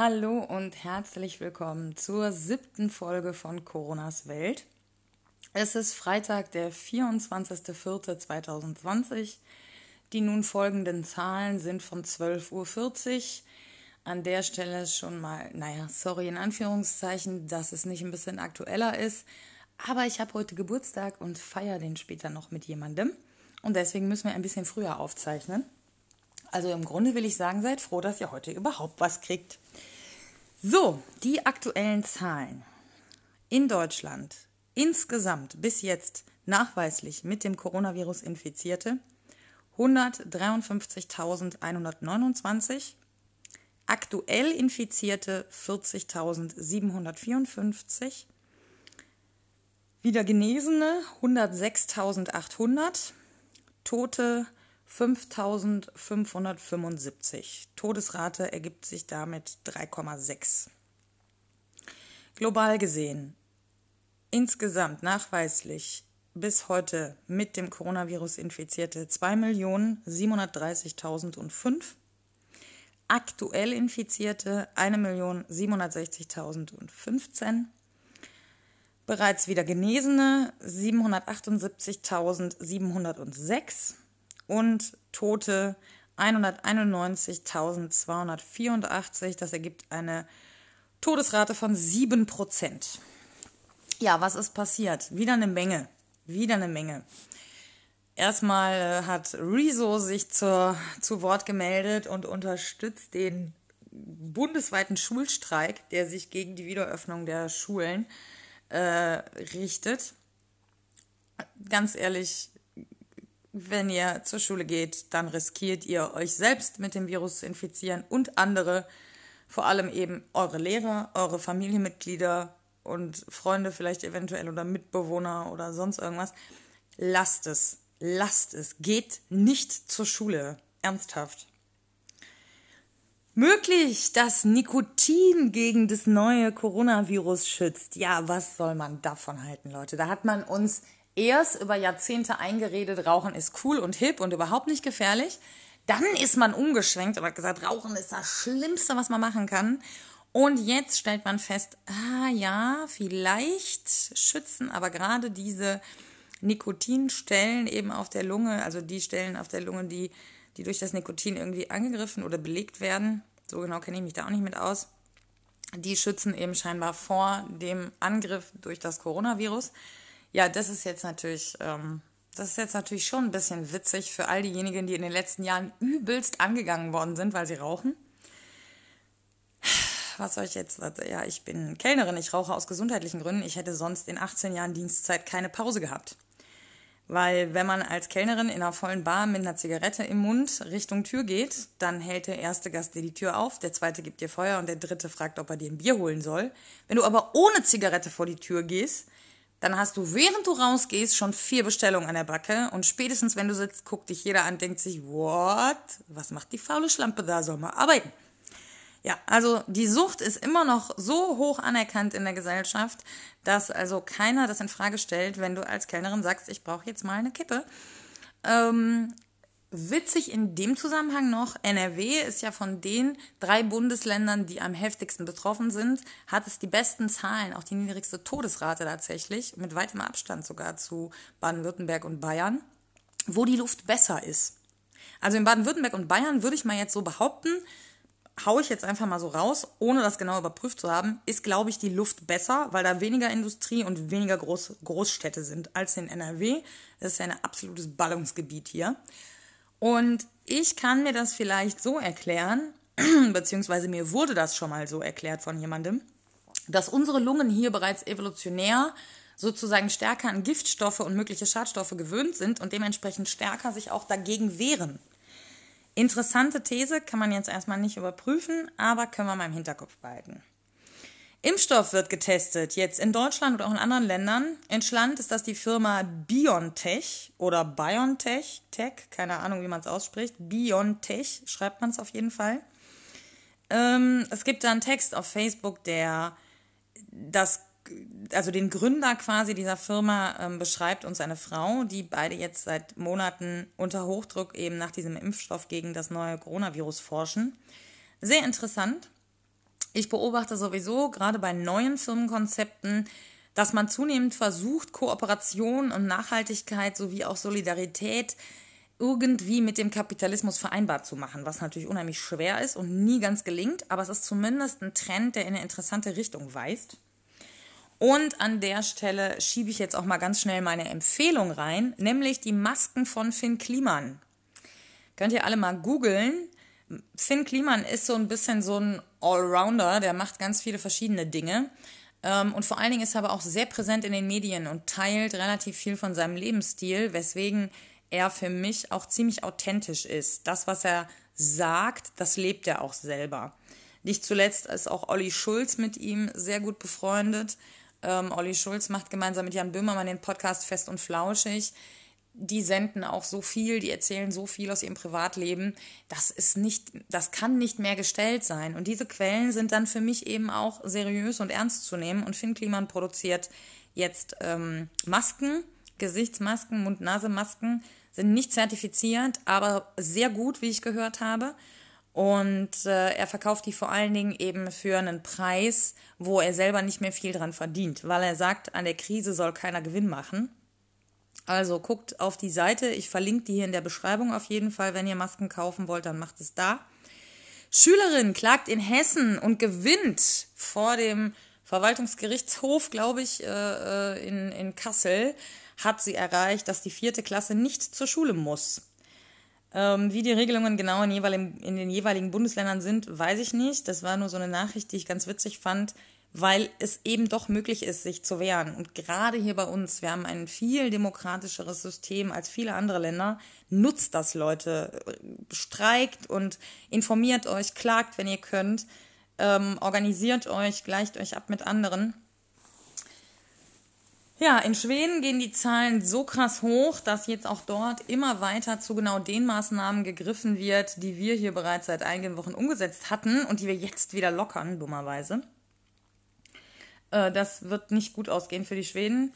Hallo und herzlich willkommen zur siebten Folge von Coronas Welt. Es ist Freitag, der 24.04.2020. Die nun folgenden Zahlen sind von 12.40 Uhr. An der Stelle schon mal, naja, sorry in Anführungszeichen, dass es nicht ein bisschen aktueller ist. Aber ich habe heute Geburtstag und feiere den später noch mit jemandem. Und deswegen müssen wir ein bisschen früher aufzeichnen. Also im Grunde will ich sagen, seid froh, dass ihr heute überhaupt was kriegt. So, die aktuellen Zahlen. In Deutschland insgesamt bis jetzt nachweislich mit dem Coronavirus Infizierte 153.129, aktuell Infizierte 40.754, wieder Genesene 106.800, Tote 5575. Todesrate ergibt sich damit 3,6. Global gesehen, insgesamt nachweislich bis heute mit dem Coronavirus Infizierte 2.730.005. Aktuell Infizierte 1.760.015. Bereits wieder Genesene 778.706 und Tote 191.284. Das ergibt eine Todesrate von 7%. Ja, was ist passiert? Wieder eine Menge. Wieder eine Menge. Erstmal äh, hat Rezo sich zur, zu Wort gemeldet und unterstützt den bundesweiten Schulstreik, der sich gegen die Wiederöffnung der Schulen äh, richtet. Ganz ehrlich, wenn ihr zur Schule geht, dann riskiert ihr euch selbst mit dem Virus zu infizieren und andere, vor allem eben eure Lehrer, eure Familienmitglieder und Freunde vielleicht eventuell oder Mitbewohner oder sonst irgendwas. Lasst es, lasst es, geht nicht zur Schule, ernsthaft. Möglich, dass Nikotin gegen das neue Coronavirus schützt. Ja, was soll man davon halten, Leute? Da hat man uns erst über Jahrzehnte eingeredet, Rauchen ist cool und hip und überhaupt nicht gefährlich. Dann ist man umgeschwenkt und hat gesagt, Rauchen ist das Schlimmste, was man machen kann. Und jetzt stellt man fest, ah ja, vielleicht schützen aber gerade diese Nikotinstellen eben auf der Lunge, also die Stellen auf der Lunge, die, die durch das Nikotin irgendwie angegriffen oder belegt werden. So genau kenne ich mich da auch nicht mit aus. Die schützen eben scheinbar vor dem Angriff durch das Coronavirus. Ja, das ist jetzt natürlich, ähm, das ist jetzt natürlich schon ein bisschen witzig für all diejenigen, die in den letzten Jahren übelst angegangen worden sind, weil sie rauchen. Was soll ich jetzt? Ja, ich bin Kellnerin, ich rauche aus gesundheitlichen Gründen. Ich hätte sonst in 18 Jahren Dienstzeit keine Pause gehabt. Weil wenn man als Kellnerin in einer vollen Bar mit einer Zigarette im Mund Richtung Tür geht, dann hält der erste Gast dir die Tür auf, der zweite gibt dir Feuer und der dritte fragt, ob er dir ein Bier holen soll. Wenn du aber ohne Zigarette vor die Tür gehst, dann hast du, während du rausgehst, schon vier Bestellungen an der Backe und spätestens, wenn du sitzt, guckt dich jeder an, denkt sich, what? Was macht die faule Schlampe da? Soll mal arbeiten. Ja, also die Sucht ist immer noch so hoch anerkannt in der Gesellschaft, dass also keiner das in Frage stellt, wenn du als Kellnerin sagst, ich brauche jetzt mal eine Kippe. Ähm, Witzig in dem Zusammenhang noch, NRW ist ja von den drei Bundesländern, die am heftigsten betroffen sind, hat es die besten Zahlen, auch die niedrigste Todesrate tatsächlich, mit weitem Abstand sogar zu Baden-Württemberg und Bayern, wo die Luft besser ist. Also in Baden-Württemberg und Bayern würde ich mal jetzt so behaupten, haue ich jetzt einfach mal so raus, ohne das genau überprüft zu haben, ist, glaube ich, die Luft besser, weil da weniger Industrie und weniger Groß Großstädte sind als in NRW. Das ist ja ein absolutes Ballungsgebiet hier. Und ich kann mir das vielleicht so erklären, beziehungsweise mir wurde das schon mal so erklärt von jemandem, dass unsere Lungen hier bereits evolutionär sozusagen stärker an Giftstoffe und mögliche Schadstoffe gewöhnt sind und dementsprechend stärker sich auch dagegen wehren. Interessante These, kann man jetzt erstmal nicht überprüfen, aber können wir mal im Hinterkopf behalten. Impfstoff wird getestet, jetzt in Deutschland oder auch in anderen Ländern. In Schland ist das die Firma BioNTech oder BioNTech, Tech, keine Ahnung, wie man es ausspricht. BioNTech schreibt man es auf jeden Fall. Ähm, es gibt da einen Text auf Facebook, der das, also den Gründer quasi dieser Firma ähm, beschreibt und seine Frau, die beide jetzt seit Monaten unter Hochdruck eben nach diesem Impfstoff gegen das neue Coronavirus forschen. Sehr interessant. Ich beobachte sowieso gerade bei neuen Firmenkonzepten, dass man zunehmend versucht, Kooperation und Nachhaltigkeit sowie auch Solidarität irgendwie mit dem Kapitalismus vereinbar zu machen, was natürlich unheimlich schwer ist und nie ganz gelingt, aber es ist zumindest ein Trend, der in eine interessante Richtung weist. Und an der Stelle schiebe ich jetzt auch mal ganz schnell meine Empfehlung rein, nämlich die Masken von Finn Kliman. Könnt ihr alle mal googeln. Finn Kliman ist so ein bisschen so ein Allrounder, der macht ganz viele verschiedene Dinge. Ähm, und vor allen Dingen ist er aber auch sehr präsent in den Medien und teilt relativ viel von seinem Lebensstil, weswegen er für mich auch ziemlich authentisch ist. Das, was er sagt, das lebt er auch selber. Nicht zuletzt ist auch Olli Schulz mit ihm sehr gut befreundet. Ähm, Olli Schulz macht gemeinsam mit Jan Böhmermann den Podcast Fest und Flauschig. Die senden auch so viel, die erzählen so viel aus ihrem Privatleben. Das ist nicht, das kann nicht mehr gestellt sein. Und diese Quellen sind dann für mich eben auch seriös und ernst zu nehmen. Und Finn Kliman produziert jetzt ähm, Masken, Gesichtsmasken, Mund-Nase-Masken, sind nicht zertifiziert, aber sehr gut, wie ich gehört habe. Und äh, er verkauft die vor allen Dingen eben für einen Preis, wo er selber nicht mehr viel dran verdient, weil er sagt, an der Krise soll keiner Gewinn machen. Also guckt auf die Seite, ich verlinke die hier in der Beschreibung auf jeden Fall. Wenn ihr Masken kaufen wollt, dann macht es da. Schülerin klagt in Hessen und gewinnt vor dem Verwaltungsgerichtshof, glaube ich, äh, äh, in, in Kassel, hat sie erreicht, dass die vierte Klasse nicht zur Schule muss. Ähm, wie die Regelungen genau in, in, den jeweiligen Bundesländern sind, weiß ich nicht. Das war nur so eine Nachricht, die ich ganz witzig fand, weil es eben doch möglich ist, sich zu wehren. Und gerade hier bei uns, wir haben ein viel demokratischeres System als viele andere Länder. Nutzt das, Leute. Streikt und informiert euch, klagt, wenn ihr könnt. Ähm, organisiert euch, gleicht euch ab mit anderen. Ja, in Schweden gehen die Zahlen so krass hoch, dass jetzt auch dort immer weiter zu genau den Maßnahmen gegriffen wird, die wir hier bereits seit einigen Wochen umgesetzt hatten und die wir jetzt wieder lockern, dummerweise. Äh, das wird nicht gut ausgehen für die Schweden.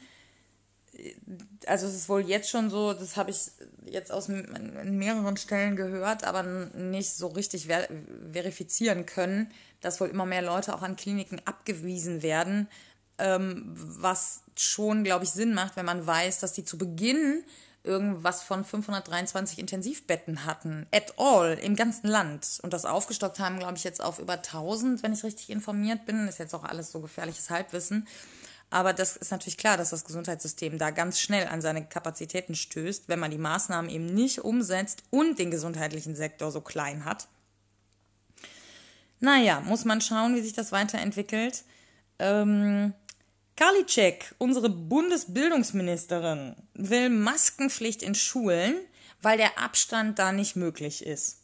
Also es ist wohl jetzt schon so, das habe ich jetzt aus mehreren Stellen gehört, aber nicht so richtig ver verifizieren können, dass wohl immer mehr Leute auch an Kliniken abgewiesen werden, ähm, was schon, glaube ich, Sinn macht, wenn man weiß, dass die zu Beginn irgendwas von 523 Intensivbetten hatten, at all, im ganzen Land. Und das aufgestockt haben, glaube ich, jetzt auf über 1000, wenn ich richtig informiert bin. Ist jetzt auch alles so gefährliches Halbwissen. Aber das ist natürlich klar, dass das Gesundheitssystem da ganz schnell an seine Kapazitäten stößt, wenn man die Maßnahmen eben nicht umsetzt und den gesundheitlichen Sektor so klein hat. Naja, muss man schauen, wie sich das weiterentwickelt. Ähm, Karliczek, unsere Bundesbildungsministerin, will Maskenpflicht in Schulen, weil der Abstand da nicht möglich ist.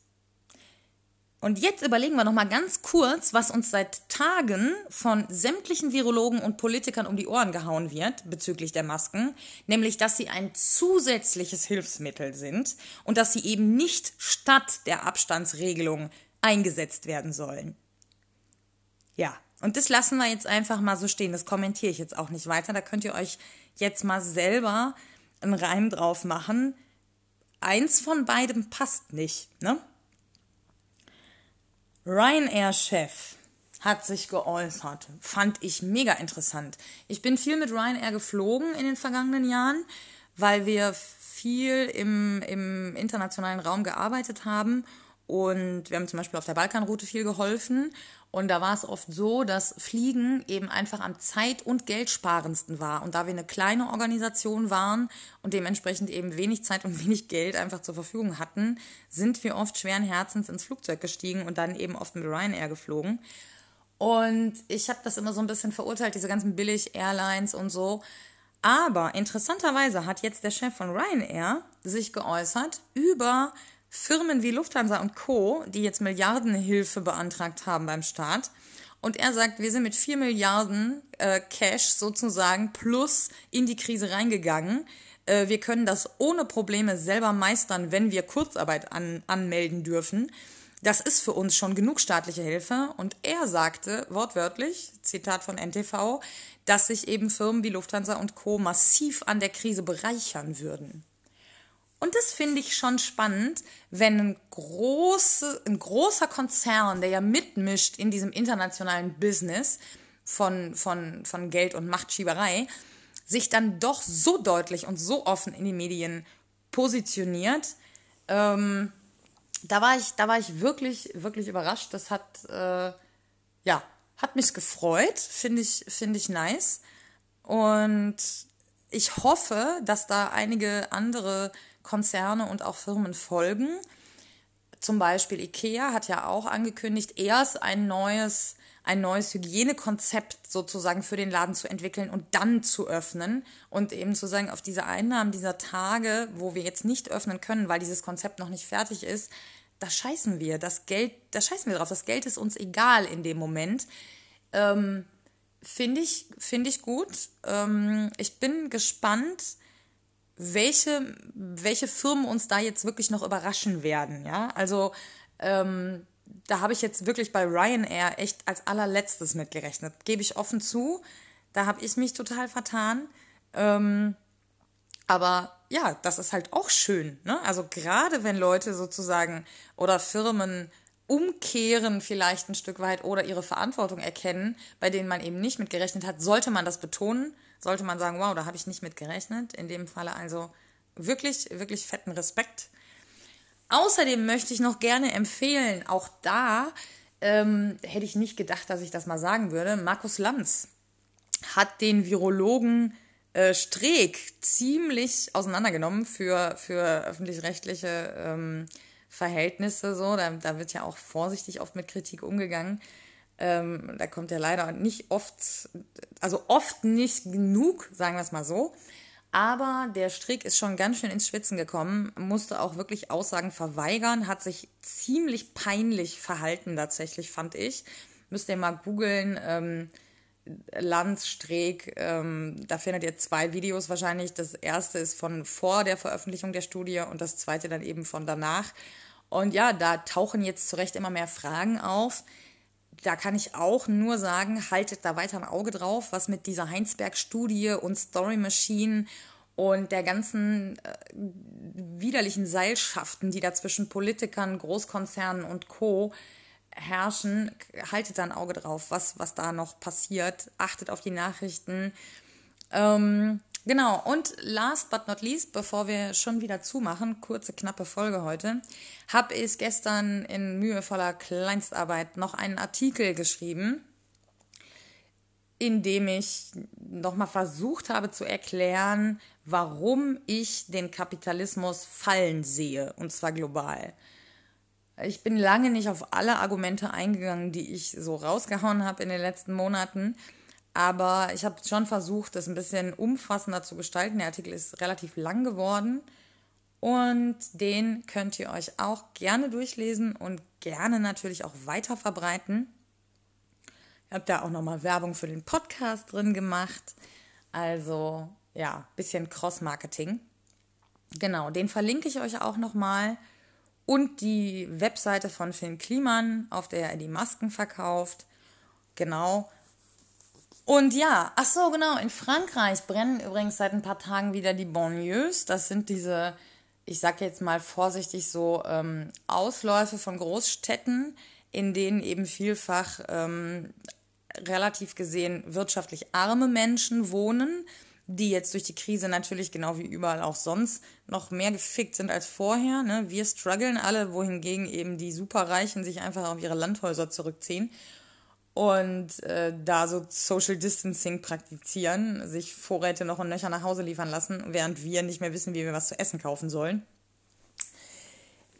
Und jetzt überlegen wir noch mal ganz kurz, was uns seit Tagen von sämtlichen Virologen und Politikern um die Ohren gehauen wird bezüglich der Masken, nämlich dass sie ein zusätzliches Hilfsmittel sind und dass sie eben nicht statt der Abstandsregelung eingesetzt werden sollen. Ja, und das lassen wir jetzt einfach mal so stehen. Das kommentiere ich jetzt auch nicht weiter. Da könnt ihr euch jetzt mal selber einen Reim drauf machen. Eins von beidem passt nicht, ne? Ryanair-Chef hat sich geäußert. Fand ich mega interessant. Ich bin viel mit Ryanair geflogen in den vergangenen Jahren, weil wir viel im, im internationalen Raum gearbeitet haben und wir haben zum Beispiel auf der Balkanroute viel geholfen. Und da war es oft so, dass Fliegen eben einfach am zeit- und geldsparendsten war. Und da wir eine kleine Organisation waren und dementsprechend eben wenig Zeit und wenig Geld einfach zur Verfügung hatten, sind wir oft schweren Herzens ins Flugzeug gestiegen und dann eben oft mit Ryanair geflogen. Und ich habe das immer so ein bisschen verurteilt, diese ganzen Billig-Airlines und so. Aber interessanterweise hat jetzt der Chef von Ryanair sich geäußert über Firmen wie Lufthansa und Co., die jetzt Milliardenhilfe beantragt haben beim Staat. Und er sagt, wir sind mit 4 Milliarden äh, Cash sozusagen plus in die Krise reingegangen. Äh, wir können das ohne Probleme selber meistern, wenn wir Kurzarbeit an, anmelden dürfen. Das ist für uns schon genug staatliche Hilfe. Und er sagte wortwörtlich, Zitat von NTV, dass sich eben Firmen wie Lufthansa und Co. massiv an der Krise bereichern würden. Und das finde ich schon spannend, wenn ein, große, ein großer Konzern, der ja mitmischt in diesem internationalen Business von, von, von Geld und Machtschieberei, sich dann doch so deutlich und so offen in die Medien positioniert. Ähm, da war ich, da war ich wirklich, wirklich überrascht. Das hat, äh, ja, hat mich gefreut. Finde ich, finde ich nice. Und ich hoffe, dass da einige andere Konzerne und auch Firmen folgen. Zum Beispiel IKEA hat ja auch angekündigt, erst ein neues, ein neues Hygienekonzept sozusagen für den Laden zu entwickeln und dann zu öffnen und eben zu sagen, auf diese Einnahmen dieser Tage, wo wir jetzt nicht öffnen können, weil dieses Konzept noch nicht fertig ist, da scheißen wir. Das Geld, da scheißen wir drauf. Das Geld ist uns egal in dem Moment. Ähm, Finde ich, find ich gut. Ähm, ich bin gespannt, welche, welche Firmen uns da jetzt wirklich noch überraschen werden. Ja, also ähm, da habe ich jetzt wirklich bei Ryanair echt als allerletztes mitgerechnet. Gebe ich offen zu. Da habe ich mich total vertan. Ähm, aber ja, das ist halt auch schön. Ne? Also gerade wenn Leute sozusagen oder Firmen umkehren vielleicht ein Stück weit oder ihre Verantwortung erkennen, bei denen man eben nicht mitgerechnet hat, sollte man das betonen, sollte man sagen, wow, da habe ich nicht mitgerechnet. In dem Falle also wirklich, wirklich fetten Respekt. Außerdem möchte ich noch gerne empfehlen, auch da ähm, hätte ich nicht gedacht, dass ich das mal sagen würde, Markus Lanz hat den Virologen äh, Streeck ziemlich auseinandergenommen für, für öffentlich-rechtliche ähm, Verhältnisse. So. Da, da wird ja auch vorsichtig oft mit Kritik umgegangen. Ähm, da kommt ja leider nicht oft, also oft nicht genug, sagen wir es mal so. Aber der Strick ist schon ganz schön ins Schwitzen gekommen, musste auch wirklich Aussagen verweigern, hat sich ziemlich peinlich verhalten tatsächlich, fand ich. Müsst ihr mal googeln. Ähm, Lanz, Streeck, ähm, da findet ihr zwei Videos wahrscheinlich. Das erste ist von vor der Veröffentlichung der Studie und das zweite dann eben von danach. Und ja, da tauchen jetzt zu Recht immer mehr Fragen auf. Da kann ich auch nur sagen, haltet da weiter ein Auge drauf, was mit dieser Heinsberg-Studie und Story Machine und der ganzen äh, widerlichen Seilschaften, die da zwischen Politikern, Großkonzernen und Co herrschen, haltet da ein Auge drauf, was, was da noch passiert. Achtet auf die Nachrichten. Ähm, genau, und last but not least, bevor wir schon wieder zumachen, kurze, knappe Folge heute, habe ich gestern in mühevoller Kleinstarbeit noch einen Artikel geschrieben, in dem ich nochmal versucht habe zu erklären, warum ich den Kapitalismus fallen sehe, und zwar global. Ich bin lange nicht auf alle Argumente eingegangen, die ich so rausgehauen habe in den letzten Monaten. Aber ich habe schon versucht, das ein bisschen umfassender zu gestalten. Der Artikel ist relativ lang geworden. Und den könnt ihr euch auch gerne durchlesen und gerne natürlich auch weiter verbreiten. Ich habe da auch nochmal Werbung für den Podcast drin gemacht. Also ja, bisschen Cross-Marketing. Genau, den verlinke ich euch auch nochmal und die Webseite von Finn Kliman, auf der er die Masken verkauft. Genau. Und ja, ach so, genau, in Frankreich brennen übrigens seit ein paar Tagen wieder die Banlieues. Das sind diese, ich sag jetzt mal vorsichtig so, ähm, Ausläufe von Großstädten, in denen eben vielfach ähm, relativ gesehen wirtschaftlich arme Menschen wohnen die jetzt durch die Krise natürlich genau wie überall auch sonst noch mehr gefickt sind als vorher. Ne? Wir strugglen alle, wohingegen eben die Superreichen sich einfach auf ihre Landhäuser zurückziehen und äh, da so Social Distancing praktizieren, sich Vorräte noch und nöcher nach Hause liefern lassen, während wir nicht mehr wissen, wie wir was zu essen kaufen sollen.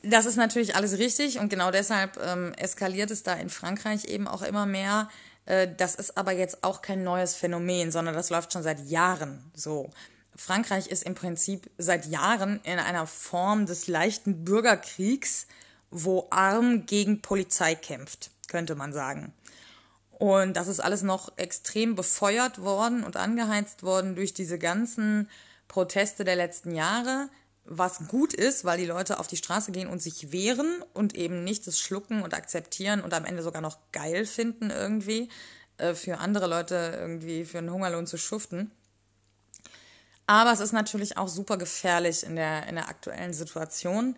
Das ist natürlich alles richtig und genau deshalb ähm, eskaliert es da in Frankreich eben auch immer mehr äh, das ist aber jetzt auch kein neues Phänomen, sondern das läuft schon seit Jahren so. Frankreich ist im Prinzip seit Jahren in einer Form des leichten Bürgerkriegs, wo Arm gegen Polizei kämpft, könnte man sagen. Und das ist alles noch extrem befeuert worden und angeheizt worden durch diese ganzen Proteste der letzten Jahre, was gut ist, weil die Leute auf die Straße gehen und sich wehren und eben nicht das schlucken und akzeptieren und am Ende sogar noch geil finden irgendwie, äh, für andere Leute irgendwie für einen Hungerlohn zu schuften. Aber es ist natürlich auch super gefährlich in der, in der aktuellen Situation.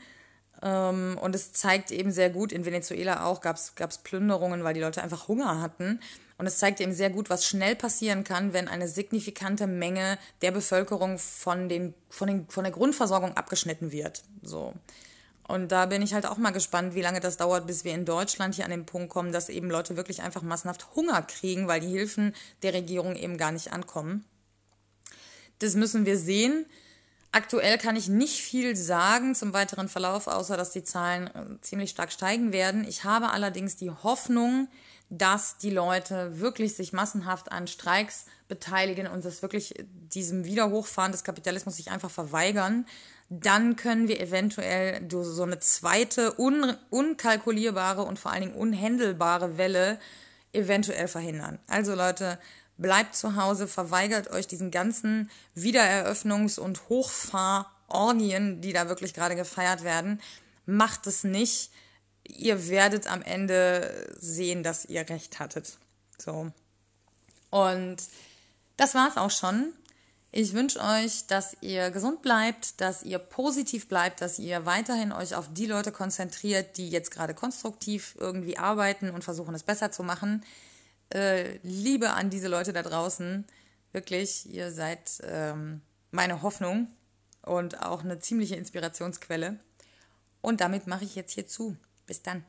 Ähm, und es zeigt eben sehr gut, in Venezuela auch gab es Plünderungen, weil die Leute einfach Hunger hatten. Und es zeigt eben sehr gut, was schnell passieren kann, wenn eine signifikante Menge der Bevölkerung von, den, von, den, von der Grundversorgung abgeschnitten wird. So. Und da bin ich halt auch mal gespannt, wie lange das dauert, bis wir in Deutschland hier an den Punkt kommen, dass eben Leute wirklich einfach massenhaft Hunger kriegen, weil die Hilfen der Regierung eben gar nicht ankommen. Das müssen wir sehen. Aktuell kann ich nicht viel sagen zum weiteren Verlauf, außer dass die Zahlen äh, ziemlich stark steigen werden. Ich habe allerdings die Hoffnung, dass die Leute wirklich sich massenhaft an Streiks beteiligen und das wirklich diesem Wiederhochfahren des Kapitalismus sich einfach verweigern. Dann können wir eventuell so eine zweite, un unkalkulierbare und vor allen Dingen unhändelbare Welle eventuell verhindern. Also Leute, bleibt zu Hause, verweigert euch diesen ganzen Wiedereröffnungs- und Hochfahrorgien, die da wirklich gerade gefeiert werden. Macht es nicht. Ihr werdet am Ende sehen, dass ihr recht hattet. So. Und das war's auch schon. Ich wünsche euch, dass ihr gesund bleibt, dass ihr positiv bleibt, dass ihr weiterhin euch auf die Leute konzentriert, die jetzt gerade konstruktiv irgendwie arbeiten und versuchen, es besser zu machen äh, Liebe an diese Leute da draußen. Wirklich, ihr seid ähm, meine Hoffnung und auch eine ziemliche Inspirationsquelle. Und damit mache ich jetzt hier zu. Bis dann.